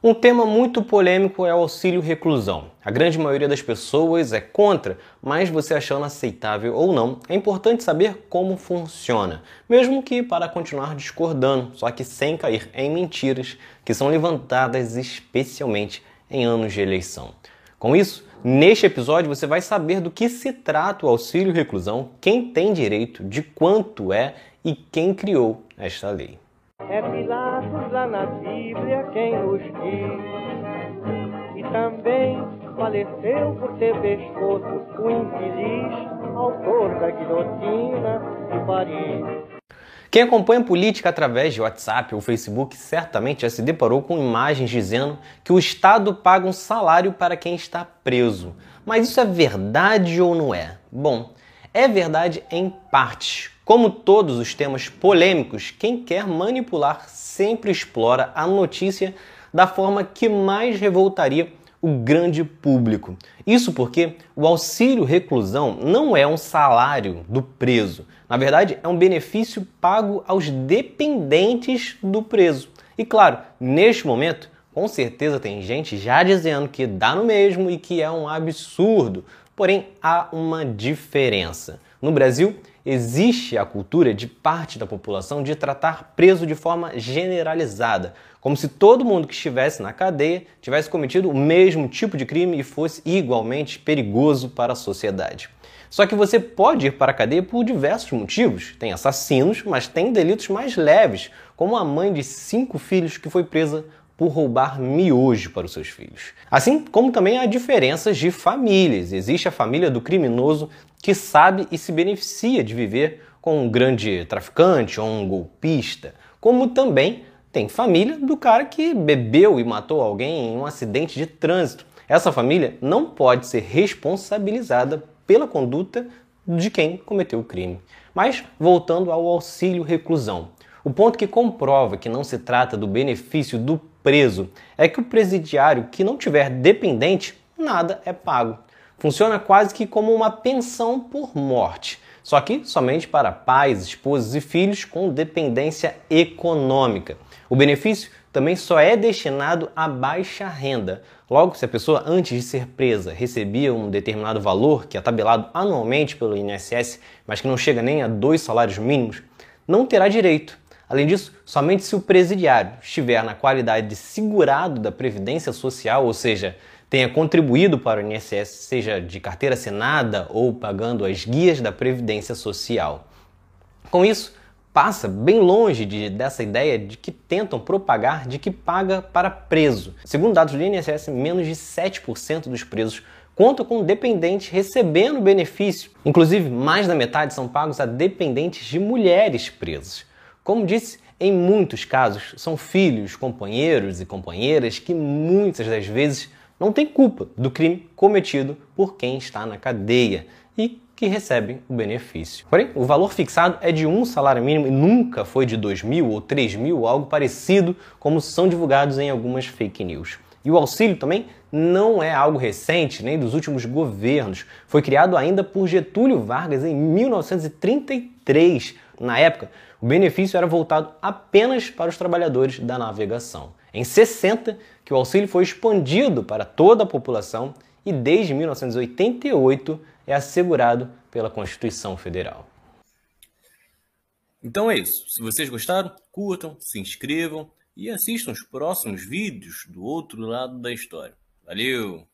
Um tema muito polêmico é o auxílio reclusão. A grande maioria das pessoas é contra, mas você achando aceitável ou não, é importante saber como funciona, mesmo que para continuar discordando, só que sem cair em mentiras que são levantadas especialmente em anos de eleição. Com isso, neste episódio você vai saber do que se trata o auxílio reclusão, quem tem direito, de quanto é e quem criou esta lei. É Pilatos lá na Bíblia quem nos diz. E também faleceu por ter pescoço o infeliz autor da guilhotina de Paris. Quem acompanha política através de WhatsApp ou Facebook certamente já se deparou com imagens dizendo que o Estado paga um salário para quem está preso. Mas isso é verdade ou não é? Bom, é verdade em parte. Como todos os temas polêmicos, quem quer manipular sempre explora a notícia da forma que mais revoltaria o grande público. Isso porque o auxílio reclusão não é um salário do preso. Na verdade, é um benefício pago aos dependentes do preso. E claro, neste momento, com certeza tem gente já dizendo que dá no mesmo e que é um absurdo. Porém, há uma diferença. No Brasil, existe a cultura de parte da população de tratar preso de forma generalizada, como se todo mundo que estivesse na cadeia tivesse cometido o mesmo tipo de crime e fosse igualmente perigoso para a sociedade. Só que você pode ir para a cadeia por diversos motivos. Tem assassinos, mas tem delitos mais leves, como a mãe de cinco filhos que foi presa por roubar miojo para os seus filhos. Assim como também há diferenças de famílias. Existe a família do criminoso que sabe e se beneficia de viver com um grande traficante ou um golpista, como também tem família do cara que bebeu e matou alguém em um acidente de trânsito. Essa família não pode ser responsabilizada pela conduta de quem cometeu o crime. Mas voltando ao auxílio reclusão. O ponto que comprova que não se trata do benefício do preso é que o presidiário que não tiver dependente, nada é pago. Funciona quase que como uma pensão por morte, só que somente para pais, esposas e filhos com dependência econômica. O benefício também só é destinado a baixa renda. Logo, se a pessoa antes de ser presa recebia um determinado valor que é tabelado anualmente pelo INSS, mas que não chega nem a dois salários mínimos, não terá direito Além disso, somente se o presidiário estiver na qualidade de segurado da Previdência Social, ou seja, tenha contribuído para o INSS, seja de carteira assinada ou pagando as guias da Previdência Social. Com isso, passa bem longe de, dessa ideia de que tentam propagar de que paga para preso. Segundo dados do INSS, menos de 7% dos presos conta com dependentes recebendo benefício. Inclusive, mais da metade são pagos a dependentes de mulheres presas. Como disse, em muitos casos são filhos, companheiros e companheiras que muitas das vezes não têm culpa do crime cometido por quem está na cadeia e que recebem o benefício. Porém, o valor fixado é de um salário mínimo e nunca foi de 2 mil ou 3 mil, algo parecido como são divulgados em algumas fake news. E o auxílio também não é algo recente, nem dos últimos governos. Foi criado ainda por Getúlio Vargas em 1933. Na época, o benefício era voltado apenas para os trabalhadores da navegação. Em 60, que o auxílio foi expandido para toda a população e desde 1988 é assegurado pela Constituição Federal. Então é isso. Se vocês gostaram, curtam, se inscrevam e assistam os próximos vídeos do outro lado da história. Valeu!